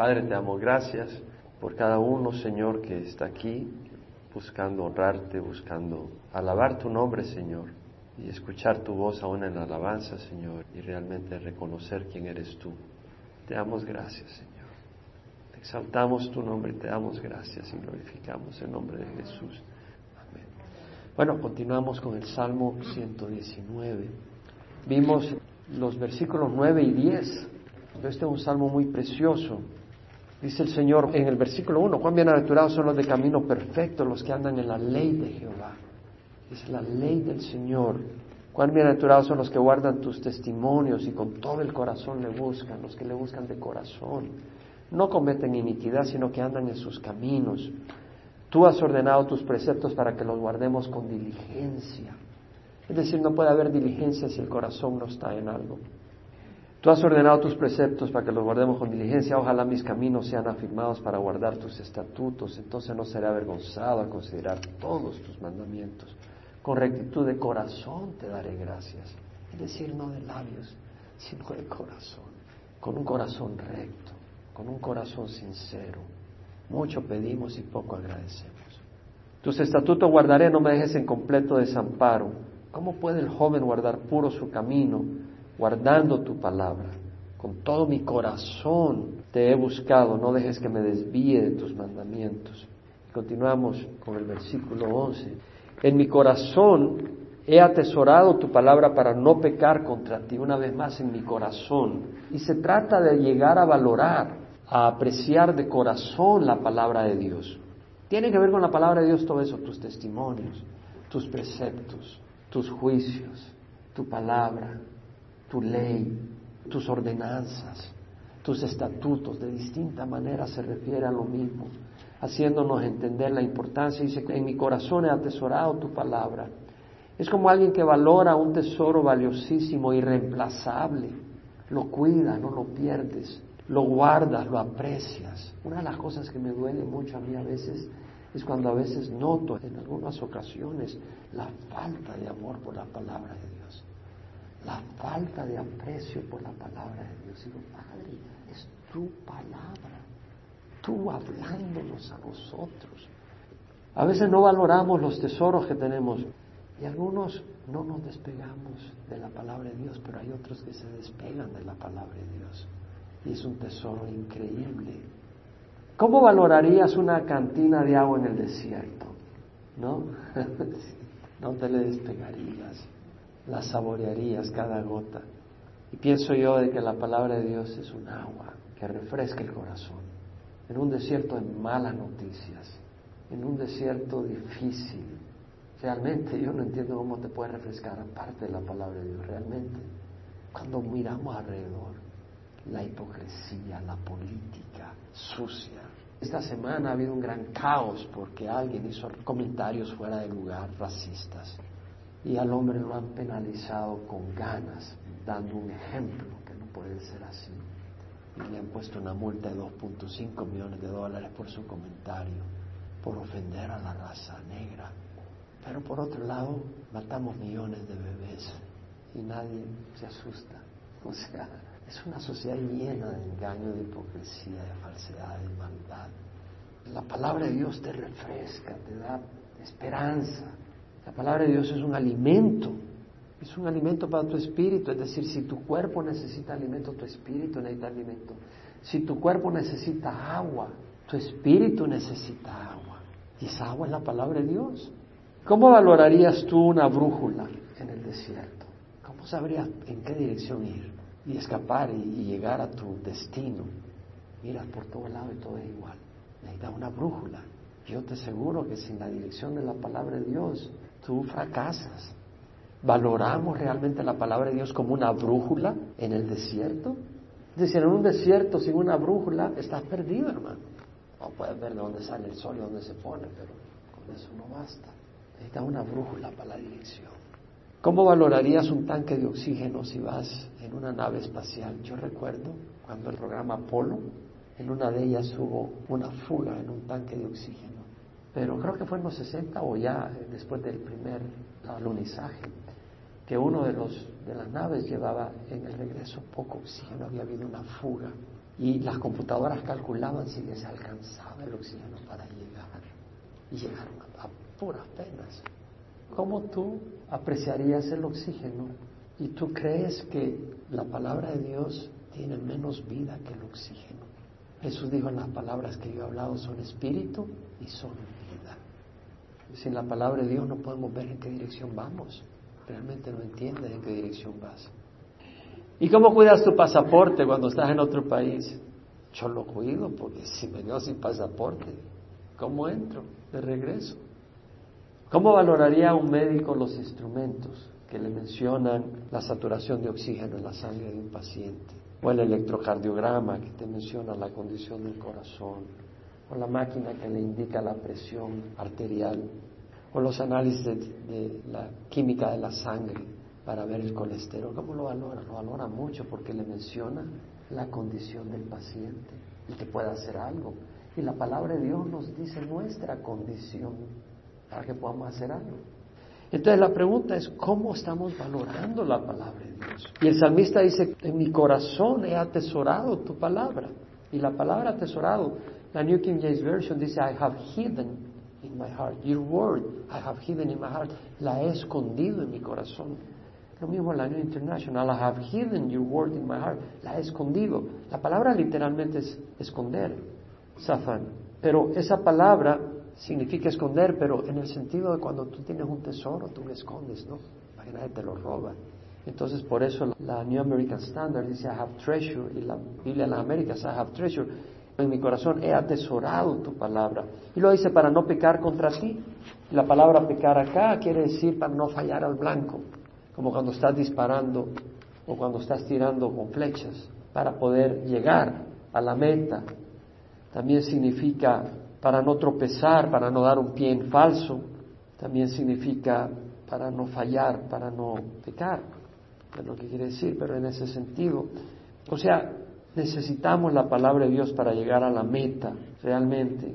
Padre, te damos gracias por cada uno, Señor, que está aquí buscando honrarte, buscando alabar tu nombre, Señor, y escuchar tu voz aún en la alabanza, Señor, y realmente reconocer quién eres tú. Te damos gracias, Señor. exaltamos tu nombre te damos gracias y glorificamos el nombre de Jesús. Amén. Bueno, continuamos con el Salmo 119. Vimos los versículos 9 y 10. Este es un salmo muy precioso. Dice el Señor en el versículo 1, cuán bienaventurados son los de camino perfecto, los que andan en la ley de Jehová. Es la ley del Señor. Cuán bienaventurados son los que guardan tus testimonios y con todo el corazón le buscan, los que le buscan de corazón. No cometen iniquidad, sino que andan en sus caminos. Tú has ordenado tus preceptos para que los guardemos con diligencia. Es decir, no puede haber diligencia si el corazón no está en algo. Tú has ordenado tus preceptos para que los guardemos con diligencia. Ojalá mis caminos sean afirmados para guardar tus estatutos. Entonces no seré avergonzado a considerar todos tus mandamientos. Con rectitud de corazón te daré gracias. Es decir, no de labios, sino de corazón. Con un corazón recto, con un corazón sincero. Mucho pedimos y poco agradecemos. Tus estatutos guardaré, no me dejes en completo desamparo. ¿Cómo puede el joven guardar puro su camino? Guardando tu palabra. Con todo mi corazón te he buscado, no dejes que me desvíe de tus mandamientos. Continuamos con el versículo 11. En mi corazón he atesorado tu palabra para no pecar contra ti, una vez más en mi corazón. Y se trata de llegar a valorar, a apreciar de corazón la palabra de Dios. Tiene que ver con la palabra de Dios todo eso, tus testimonios, tus preceptos, tus juicios, tu palabra, tu ley, tus ordenanzas, tus estatutos, de distinta manera se refiere a lo mismo, haciéndonos entender la importancia. Dice, en mi corazón he atesorado tu palabra. Es como alguien que valora un tesoro valiosísimo, irreemplazable, lo cuida, no lo pierdes, lo guardas, lo aprecias. Una de las cosas que me duele mucho a mí a veces es cuando a veces noto en algunas ocasiones la falta de amor por la palabra de Dios la falta de aprecio por la palabra de Dios. Digo, Padre, es tu palabra, tú hablándonos a nosotros. A veces no valoramos los tesoros que tenemos y algunos no nos despegamos de la palabra de Dios, pero hay otros que se despegan de la palabra de Dios. Y es un tesoro increíble. ¿Cómo valorarías una cantina de agua en el desierto? ¿No? no te le despegarías la saborearías cada gota. Y pienso yo de que la palabra de Dios es un agua que refresca el corazón. En un desierto de malas noticias, en un desierto difícil, realmente yo no entiendo cómo te puede refrescar aparte de la palabra de Dios, realmente. Cuando miramos alrededor, la hipocresía, la política sucia. Esta semana ha habido un gran caos porque alguien hizo comentarios fuera de lugar, racistas y al hombre lo han penalizado con ganas, dando un ejemplo que no puede ser así. Y le han puesto una multa de 2.5 millones de dólares por su comentario, por ofender a la raza negra. Pero por otro lado, matamos millones de bebés y nadie se asusta. O sea, es una sociedad llena de engaño, de hipocresía, de falsedad, de maldad. La palabra de Dios te refresca, te da esperanza, la palabra de Dios es un alimento, es un alimento para tu espíritu, es decir, si tu cuerpo necesita alimento, tu espíritu necesita alimento. Si tu cuerpo necesita agua, tu espíritu necesita agua. Y esa agua es la palabra de Dios. ¿Cómo valorarías tú una brújula en el desierto? ¿Cómo sabrías en qué dirección ir y escapar y, llegar a tu destino? Miras por todo lado y todo es igual. Necesitas una brújula. Yo te aseguro que sin la dirección de la palabra de Dios tú fracasas. ¿Valoramos realmente la palabra de Dios como una brújula en el desierto? Es decir, en un desierto sin una brújula estás perdido, hermano. No puedes ver de dónde sale el sol y dónde se pone, pero con eso no basta. Necesitas una brújula para la dirección. ¿Cómo valorarías un tanque de oxígeno si vas en una nave espacial? Yo recuerdo cuando el programa Apolo, en una de ellas hubo una fuga en un tanque de oxígeno pero creo que fue en los 60 o ya después del primer alunizaje, que uno de, los, de las naves llevaba en el regreso poco oxígeno, había habido una fuga. y las computadoras calculaban si les alcanzaba el oxígeno para llegar y llegaron a, puras penas. ¿Cómo tú apreciarías el oxígeno y tú crees que la palabra de Dios tiene menos vida que el oxígeno? Jesús dijo en las palabras que yo he hablado son espíritu y son vida. Sin la palabra de Dios no podemos ver en qué dirección vamos. Realmente no entiendes en qué dirección vas. ¿Y cómo cuidas tu pasaporte cuando estás en otro país? Yo lo cuido porque si me quedo sin pasaporte, ¿cómo entro de regreso? ¿Cómo valoraría un médico los instrumentos que le mencionan la saturación de oxígeno en la sangre de un paciente? O el electrocardiograma que te menciona la condición del corazón, o la máquina que le indica la presión arterial, o los análisis de, la química de la sangre para ver el colesterol. ¿Cómo lo valora? Lo valora mucho porque le menciona la condición del paciente y que pueda hacer algo. Y la palabra de Dios nos dice nuestra condición para que podamos hacer algo. Entonces la pregunta es, ¿cómo estamos valorando la palabra de Dios? Y el salmista dice, en mi corazón he atesorado tu palabra. Y la palabra atesorado, la New King James Version dice, I have hidden in my heart. Your word, I have hidden in my heart. La he escondido en mi corazón. Lo mismo la New International, I have hidden your word in my heart. La he escondido. La palabra literalmente es esconder, safan. Pero esa palabra significa esconder, pero en el sentido de cuando tú tienes un tesoro, tú lo escondes, ¿no? Para que nadie te lo roba. Entonces, por eso la New American Standard dice, I have treasure, y la Biblia de las Américas, I have treasure. En mi corazón he atesorado tu palabra. Y lo dice para no pecar contra ti. La palabra pecar acá quiere decir para no fallar al blanco como cuando estás disparando o cuando estás tirando con flechas para poder llegar a la meta. También significa para no tropezar, para no dar un pie en falso. También significa para no fallar, para no pecar. Es lo que quiere decir, pero en ese sentido. O sea, necesitamos la palabra de Dios para llegar a la meta, realmente.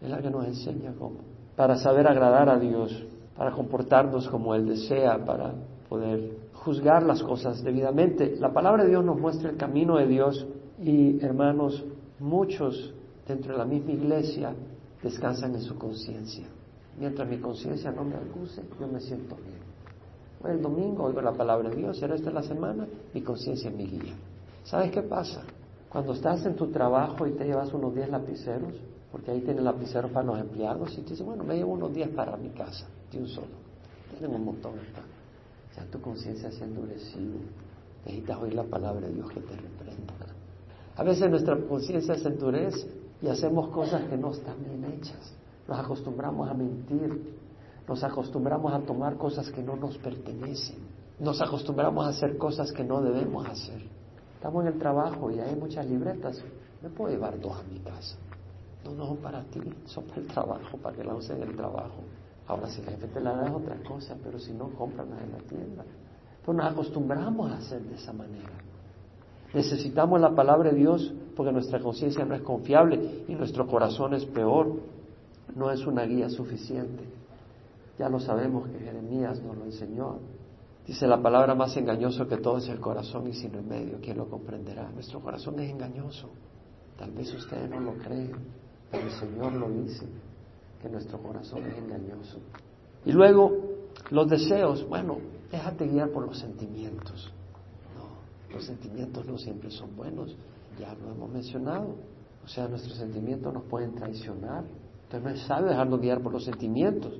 Es la que nos enseña cómo. Para saber agradar a Dios, para comportarnos como Él desea, para poder juzgar las cosas debidamente. La palabra de Dios nos muestra el camino de Dios y, hermanos, muchos dentro de la misma iglesia descansan en su conciencia. Mientras mi conciencia no me acuse, yo me siento bien. el domingo oigo la palabra de Dios, el resto de la semana mi conciencia me guía. ¿Sabes qué pasa? Cuando estás en tu trabajo y te llevas unos 10 lapiceros, porque ahí tienen lapiceros para los empleados, y te dices, bueno, me llevo unos 10 para mi casa, de un solo. Tienen un montón acá. Ya tu conciencia se ha endurecido. Necesitas oír la palabra de Dios que te reprenda. A veces nuestra conciencia se endurece y hacemos cosas que no están bien hechas. Nos acostumbramos a mentir. Nos acostumbramos a tomar cosas que no nos pertenecen. Nos acostumbramos a hacer cosas que no debemos hacer. Estamos en el trabajo y hay muchas libretas. Me puedo llevar dos a mi casa. No, no para ti, son para el trabajo, para que la usen en el trabajo. Ahora, si el jefe te la da es otra cosa, pero si no, cómprala en la tienda. Pues nos acostumbramos a hacer de esa manera. Necesitamos la palabra de Dios porque nuestra conciencia no es confiable y nuestro corazón es peor. No es una guía suficiente. Ya lo sabemos que Jeremías nos lo enseñó. Dice la palabra más engañoso que todo es el corazón y sin remedio. ¿Quién lo comprenderá? Nuestro corazón es engañoso. Tal vez ustedes no lo creen, pero el Señor lo dice que nuestro corazón es engañoso. Y luego, los deseos, bueno, déjate guiar por los sentimientos. No, los sentimientos no siempre son buenos, ya lo hemos mencionado. O sea, nuestros sentimientos nos pueden traicionar. Entonces no es sabio dejarnos guiar por los sentimientos.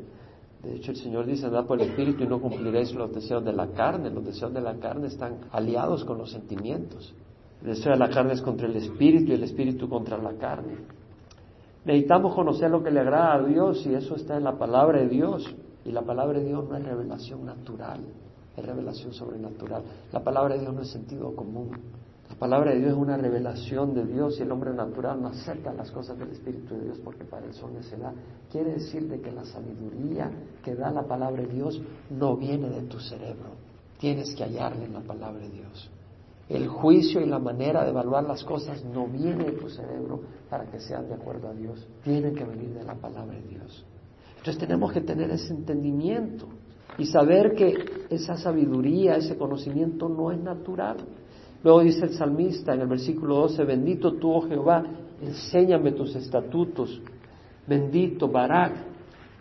De hecho, el Señor dice, andad por el Espíritu y no cumpliréis los deseos de la carne. Los deseos de la carne están aliados con los sentimientos. El deseo de la carne es contra el Espíritu y el Espíritu contra la carne. Necesitamos conocer lo que le agrada a Dios y eso está en la palabra de Dios. Y la palabra de Dios no es revelación natural, es revelación sobrenatural. La palabra de Dios no es sentido común. La palabra de Dios es una revelación de Dios y el hombre natural no acepta las cosas del Espíritu de Dios porque para él son necedad. Quiere decir de que la sabiduría que da la palabra de Dios no viene de tu cerebro. Tienes que hallarle en la palabra de Dios. El juicio y la manera de evaluar las cosas no viene de tu cerebro para que sean de acuerdo a Dios, tiene que venir de la palabra de Dios. Entonces tenemos que tener ese entendimiento y saber que esa sabiduría, ese conocimiento no es natural. Luego dice el salmista en el versículo 12, bendito tú, oh Jehová, enséñame tus estatutos, bendito Barak.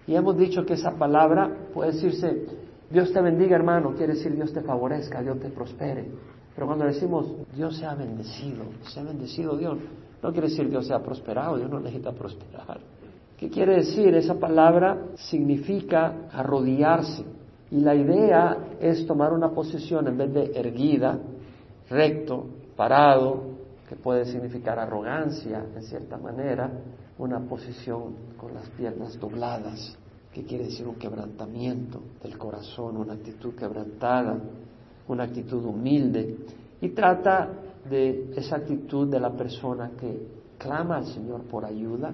Y hemos dicho que esa palabra puede decirse, Dios te bendiga hermano, quiere decir Dios te favorezca, Dios te prospere. Pero cuando decimos Dios sea bendecido, sea bendecido Dios, no quiere decir Dios sea prosperado, Dios no necesita prosperar. ¿Qué quiere decir? Esa palabra significa arrodillarse. Y la idea es tomar una posición en vez de erguida, recto, parado, que puede significar arrogancia en cierta manera, una posición con las piernas dobladas, que quiere decir un quebrantamiento del corazón, una actitud quebrantada, una actitud humilde. Y trata de esa actitud de la persona que clama al Señor por ayuda,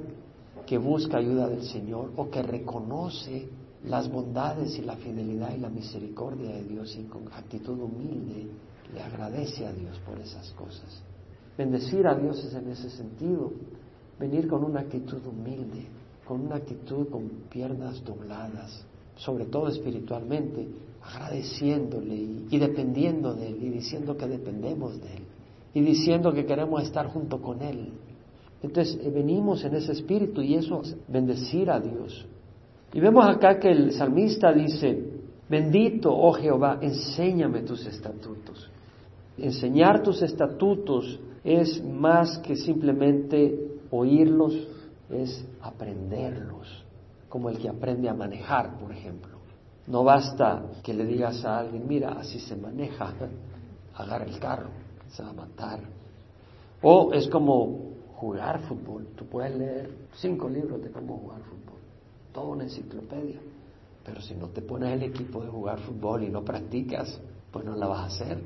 que busca ayuda del Señor o que reconoce las bondades y la fidelidad y la misericordia de Dios y con actitud humilde le agradece a Dios por esas cosas. Bendecir a Dios es en ese sentido, venir con una actitud humilde, con una actitud con piernas dobladas, sobre todo espiritualmente, agradeciéndole y, dependiendo de Él y diciendo que dependemos de Él y diciendo que queremos estar junto con Él. Entonces eh, venimos en ese espíritu y eso es bendecir a Dios. Y vemos acá que el salmista dice, bendito, oh Jehová, enséñame tus estatutos. Enseñar tus estatutos es más que simplemente oírlos, es aprenderlos, como el que aprende a manejar, por ejemplo. No basta que le digas a alguien, mira, así se maneja, agarra el carro, se va a matar. O es como jugar fútbol. Tú puedes leer cinco libros de cómo jugar fútbol, toda una enciclopedia. Pero si no te pones el equipo de jugar fútbol y no practicas, pues no la vas a hacer.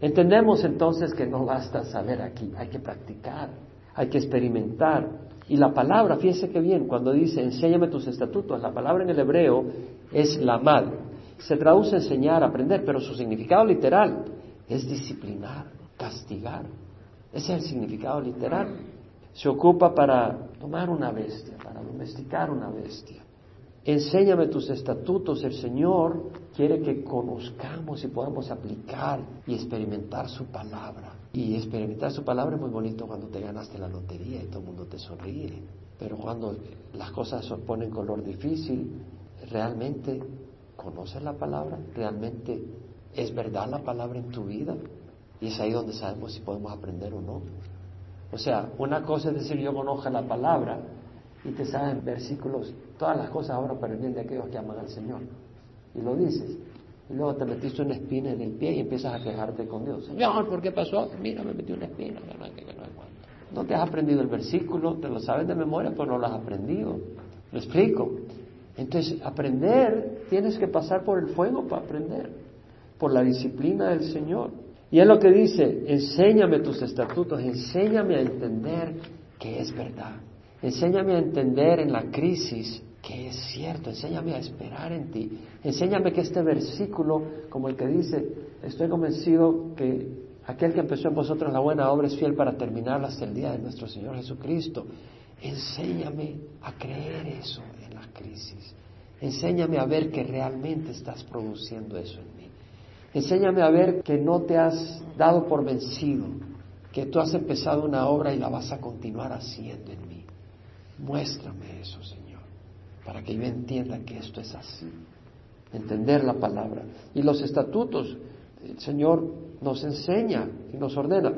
Entendemos entonces que no basta saber aquí, hay que practicar, hay que experimentar. Y la palabra, fíjense que bien, cuando dice enséñame tus estatutos, la palabra en el hebreo es la mal. Se traduce enseñar, aprender, pero su significado literal es disciplinar, castigar. Ese es el significado literal. Se ocupa para tomar una bestia, para domesticar una bestia. Enséñame tus estatutos. El Señor quiere que conozcamos y podamos aplicar y experimentar su palabra. Y experimentar su palabra es muy bonito cuando te ganaste la lotería y todo el mundo te sonríe. Pero cuando las cosas se ponen color difícil, ¿realmente conoces la palabra? ¿Realmente es verdad la palabra en tu vida? Y es ahí donde sabemos si podemos aprender o no. O sea, una cosa es decir yo conozco la palabra y te saben versículos, todas las cosas ahora para el bien de aquellos que aman al Señor. Y lo dices. Y luego te metiste una espina en el pie y empiezas a quejarte con Dios. Señor, ¿por qué pasó? Mira, me metí una espina. No te has aprendido el versículo, te lo sabes de memoria, pero no lo has aprendido. ¿Lo explico? Entonces, aprender, tienes que pasar por el fuego para aprender, por la disciplina del Señor. Y es lo que dice, enséñame tus estatutos, enséñame a entender que es verdad. Enséñame a entender en la crisis que es cierto, enséñame a esperar en ti. Enséñame que este versículo, como el que dice, estoy convencido que aquel que empezó en vosotros la buena obra es fiel para terminarla hasta el día de nuestro Señor Jesucristo. Enséñame a creer eso en la crisis. Enséñame a ver que realmente estás produciendo eso en mí. Enséñame a ver que no te has dado por vencido, que tú has empezado una obra y la vas a continuar haciendo en mí. Muéstrame eso, Señor, para que yo entienda que esto es así. Entender la palabra. Y los estatutos, el Señor nos enseña y nos ordena.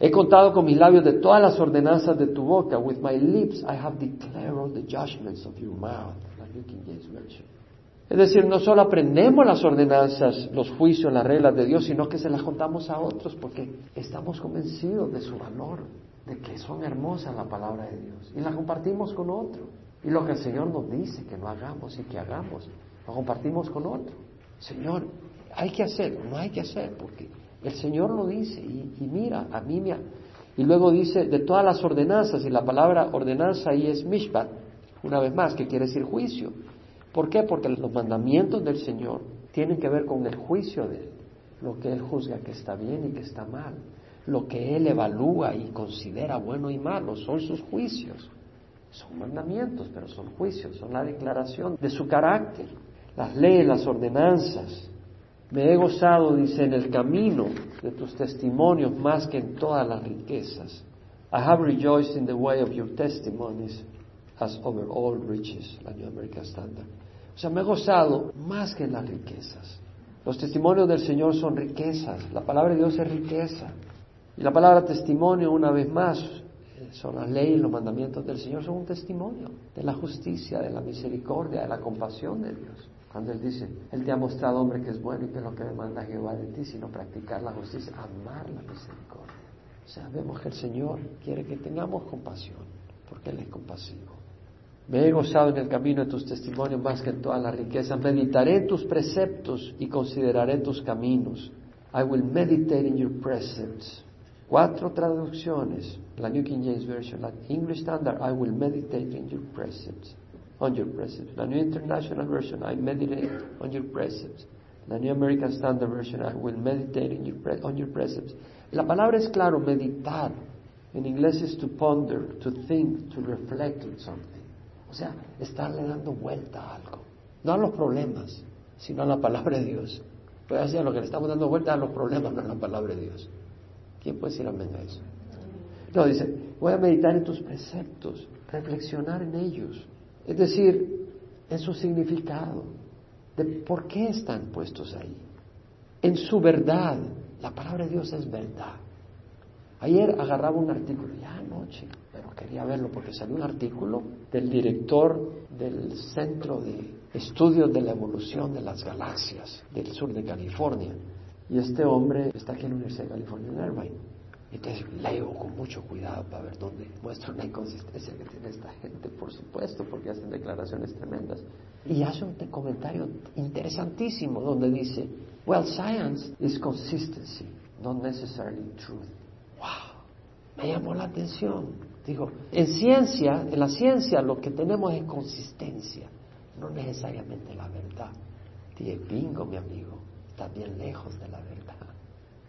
He contado con mis labios de todas las ordenanzas de tu boca. With my lips I have declared the judgments of your mouth. Es decir, no solo aprendemos las ordenanzas, los juicios, las reglas de Dios, sino que se las contamos a otros porque estamos convencidos de su valor, de que son hermosas la palabra de Dios y las compartimos con otro. Y lo que el Señor nos dice que no hagamos y que hagamos, lo compartimos con otro. Señor, hay que hacer, no hay que hacer, porque el Señor lo dice y, mira, a mí me... Y luego dice, de todas las ordenanzas, y la palabra ordenanza ahí es mishpat, una vez más, que quiere decir juicio. ¿Por qué? Porque los mandamientos del Señor tienen que ver con el juicio de Él, lo que Él juzga que está bien y que está mal, lo que Él evalúa y considera bueno y malo, son sus juicios. Son mandamientos, pero son juicios, son la declaración de su carácter, las leyes, las ordenanzas, Me he gozado, dice, en el camino de tus testimonios más que en todas las riquezas. I have rejoiced in the way of your testimonies as over all riches, la New American Standard. O sea, me he gozado más que en las riquezas. Los testimonios del Señor son riquezas, la palabra de Dios es riqueza. Y la palabra testimonio, una vez más, son las leyes, los mandamientos del Señor, son un testimonio de la justicia, de la misericordia, de la compasión de Dios. Cuando Él dice, Él te ha mostrado, hombre, que es bueno y que es lo que demanda Jehová de ti, sino practicar la justicia, amar la misericordia. Vemos que el Señor quiere que tengamos compasión, porque Él es compasivo. Me he gozado en el camino de tus testimonios más que en todas las riquezas. Meditaré en tus preceptos y consideraré tus caminos. I will meditate in your precepts. Cuatro traducciones. La New King James Version, la English Standard, I will meditate in your precepts on your precepts. La New International Version, I meditate on your precepts. La New American Standard Version, I will meditate in your on your precepts. La palabra es claro, meditar. En inglés es to ponder, to think, to reflect on something. O sea, estarle dando vuelta a algo. No a los problemas, sino a la palabra de Dios. Puede ser lo que le estamos dando vuelta a los problemas, no a la palabra de Dios. ¿Quién puede decir amén a eso? No, dice, voy a meditar en tus preceptos, reflexionar en ellos. Es decir, en su significado, de por qué están puestos ahí, en su verdad. La palabra de Dios es verdad. Ayer agarraba un artículo, ya anoche, pero quería verlo porque salió un artículo del director del Centro de Estudios de la Evolución de las Galaxias del sur de California. Y este hombre está aquí en la Universidad de California en Irvine. Entonces leo con mucho cuidado para ver dónde muestra la inconsistencia que tiene esta gente, por supuesto, porque hacen declaraciones tremendas. Y hace un comentario interesantísimo donde dice, well, science is consistency, not necessarily truth. Wow, me llamó la atención. Digo, en ciencia, en la ciencia lo que tenemos es consistencia, no necesariamente la verdad. Dije, bingo, mi amigo, está bien lejos de la verdad.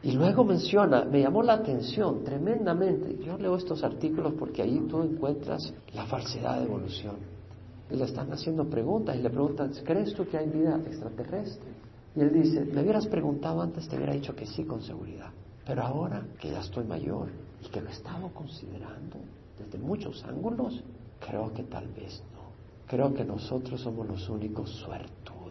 Y luego menciona, me llamó la atención tremendamente, yo leo estos artículos porque ahí tú encuentras la falsedad de evolución. Y le están haciendo preguntas y le preguntan, ¿crees tú que hay vida extraterrestre? Y él dice, me hubieras preguntado antes, te hubiera dicho que sí con seguridad. Pero ahora que ya estoy mayor y que lo he estado considerando desde muchos ángulos, creo que tal vez no. Creo que nosotros somos los únicos suertudos.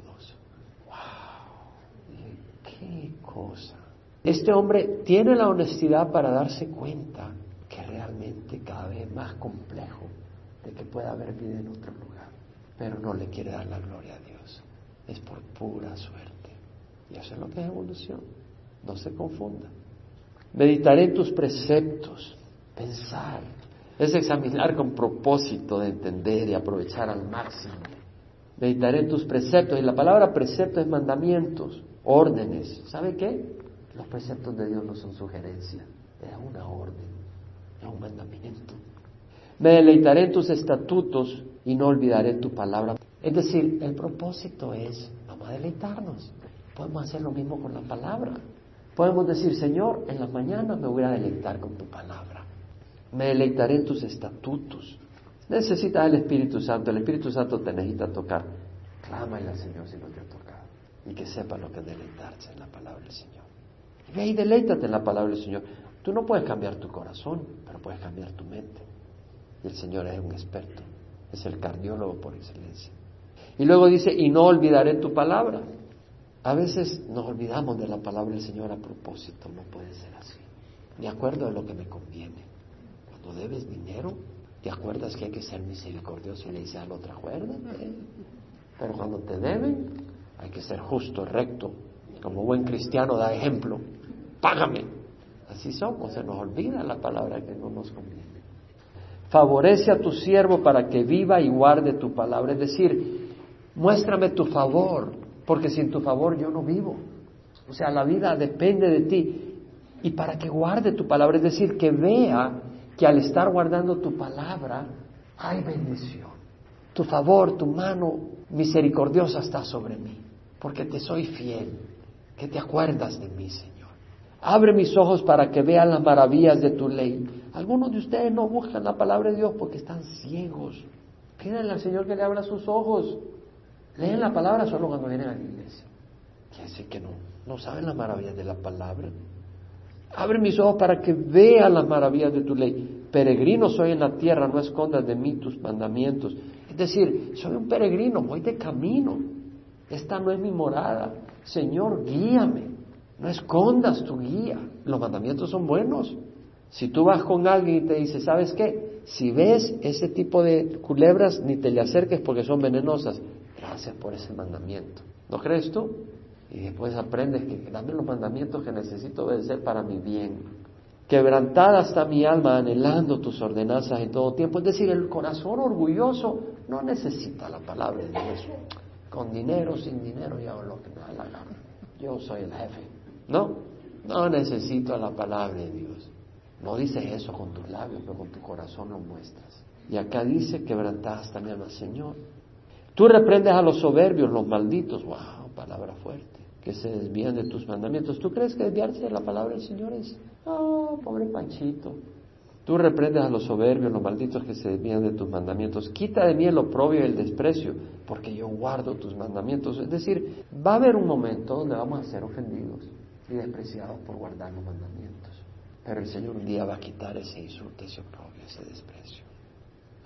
¡Qué cosa! Este hombre tiene la honestidad para darse cuenta que realmente cada vez es más complejo de que pueda haber vida en otro lugar, pero no le quiere dar la gloria a Dios. Es por pura suerte. Y eso es lo que es evolución. No se confunda. Meditaré en tus preceptos. Pensar. Es examinar con propósito de entender y aprovechar al máximo. Meditaré en tus preceptos. Y la palabra precepto es mandamientos, órdenes. ¿Sabe qué? Los preceptos de Dios no son sugerencias, es una orden, es un mandamiento. Me deleitaré en tus estatutos y no olvidaré tu palabra. Es decir, el propósito es, vamos a deleitarnos. Podemos hacer lo mismo con la palabra. Podemos decir, Señor, en la mañana me voy a deleitar con tu palabra. Me deleitaré en tus estatutos. Necesitas el Espíritu Santo. El Espíritu Santo te necesita tocar. Clámale al Señor si no te ha tocado. Y que sepa lo que es deleitarse en la palabra del Señor. Ve y deleítate en la palabra del Señor. Tú no puedes cambiar tu corazón, pero puedes cambiar tu mente. Y el Señor es un experto, es el cardiólogo por excelencia. Y luego dice, y no olvidaré tu palabra. A veces nos olvidamos de la palabra del Señor a propósito, no puede ser así. De acuerdo a lo que me conviene. Cuando debes dinero, te acuerdas que hay que ser misericordioso y le dice al otro, acuérdame. Pero cuando te deben, hay que ser justo, recto, como buen cristiano da ejemplo págame. Así somos, se nos olvida la palabra que no nos conviene. Favorece a tu siervo para que viva y guarde tu palabra. Es decir, muéstrame tu favor, porque sin tu favor yo no vivo. O sea, la vida depende de ti. Y para que guarde tu palabra, es decir, que vea que al estar guardando tu palabra hay bendición. Tu favor, tu mano misericordiosa está sobre mí, porque te soy fiel, que te acuerdas de mí, Señor. Abre mis ojos para que vean las maravillas de tu ley. Algunos de ustedes no buscan la palabra de Dios porque están ciegos. Pídanle al Señor que le abra sus ojos. Leen la palabra solo cuando vienen a la iglesia. Quiere decir que no, no saben las maravillas de la palabra. Abre mis ojos para que vea las maravillas de tu ley. Peregrino soy en la tierra, no escondas de mí tus mandamientos. Es decir, soy un peregrino, voy de camino. Esta no es mi morada. Señor, guíame. No escondas tu guía. Los mandamientos son buenos. Si tú vas con alguien y te dice, ¿sabes qué? Si ves ese tipo de culebras, ni te le acerques porque son venenosas. Gracias por ese mandamiento. ¿No crees tú? Y después aprendes que dame los mandamientos que necesito obedecer para mi bien. Quebrantada está mi alma anhelando tus ordenanzas en todo tiempo. Es decir, el corazón orgulloso no necesita la palabra de Dios. Con dinero, sin dinero, yo lo que. Yo soy el jefe. No, no necesito la palabra de Dios. No dices eso con tus labios, pero con tu corazón lo muestras. Y acá dice, quebrantada está mi alma, Señor. Tú reprendes a los soberbios, los malditos. Wow, palabra fuerte que se desvían de tus mandamientos. ¿Tú crees que desviarse de la palabra del Señor es, oh, pobre Panchito? Tú reprendes a los soberbios, los malditos que se desvían de tus mandamientos. Quita de mí el oprobio y el desprecio, porque yo guardo tus mandamientos. Es decir, va a haber un momento donde vamos a ser ofendidos y despreciados por guardar los mandamientos. Pero el Señor un día va a quitar ese insulto, ese oprobio, ese desprecio.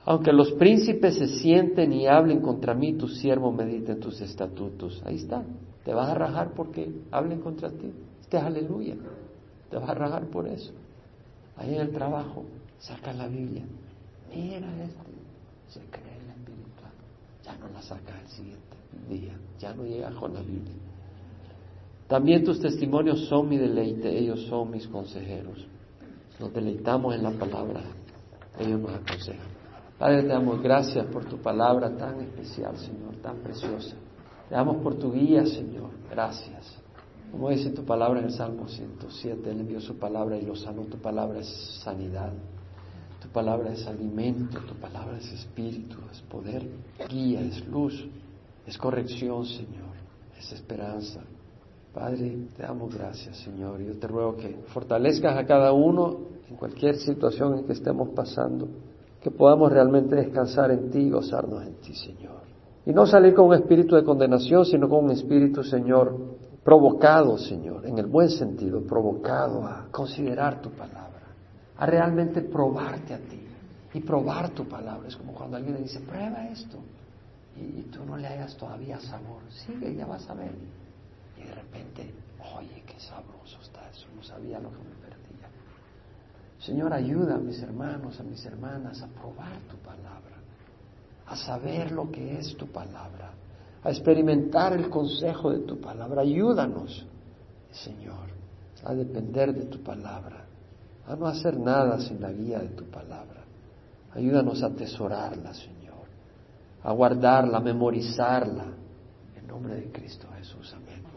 Aunque los príncipes se sienten y hablen contra mí, tu siervo medita en tus estatutos. Ahí está. Te vas a rajar porque hablen contra ti. Este es aleluya. Te vas a rajar por eso. Ahí en el trabajo, saca la Biblia. Mira este. Se cree en la espiritual. Ya no la saca el siguiente día. Ya no llega con la Biblia. También tus testimonios son mi deleite. Ellos son mis consejeros. Nos deleitamos en la palabra. Ellos nos aconsejan. Padre, te damos gracias por tu palabra tan especial, Señor, tan preciosa. Te damos por tu guía, Señor. Gracias. Como dice tu palabra en el Salmo 107, Él envió su palabra y lo sanó. Tu palabra es sanidad. Tu palabra es alimento. Tu palabra es espíritu, es poder, guía, es luz, es corrección, Señor. Es esperanza. Padre, te damos gracias, Señor. Yo te ruego que fortalezcas a cada uno en cualquier situación en que estemos pasando. Que podamos realmente descansar en ti y gozarnos en ti, Señor. Y no salir con un espíritu de condenación, sino con un espíritu, Señor, provocado, Señor, en el buen sentido, provocado a considerar tu palabra, a realmente probarte a ti y probar tu palabra. Es como cuando alguien le dice, prueba esto, y, tú no le hagas todavía sabor, sigue, ya vas a ver. Y de repente, oye, qué sabroso está eso, no sabía lo que me perdía. Señor, ayuda a mis hermanos, a mis hermanas a probar tu palabra a saber lo que es tu palabra, a experimentar el consejo de tu palabra. Ayúdanos, Señor, a depender de tu palabra, a no hacer nada sin la guía de tu palabra. Ayúdanos a atesorarla, Señor, a guardarla, a memorizarla. En nombre de Cristo Jesús, amén.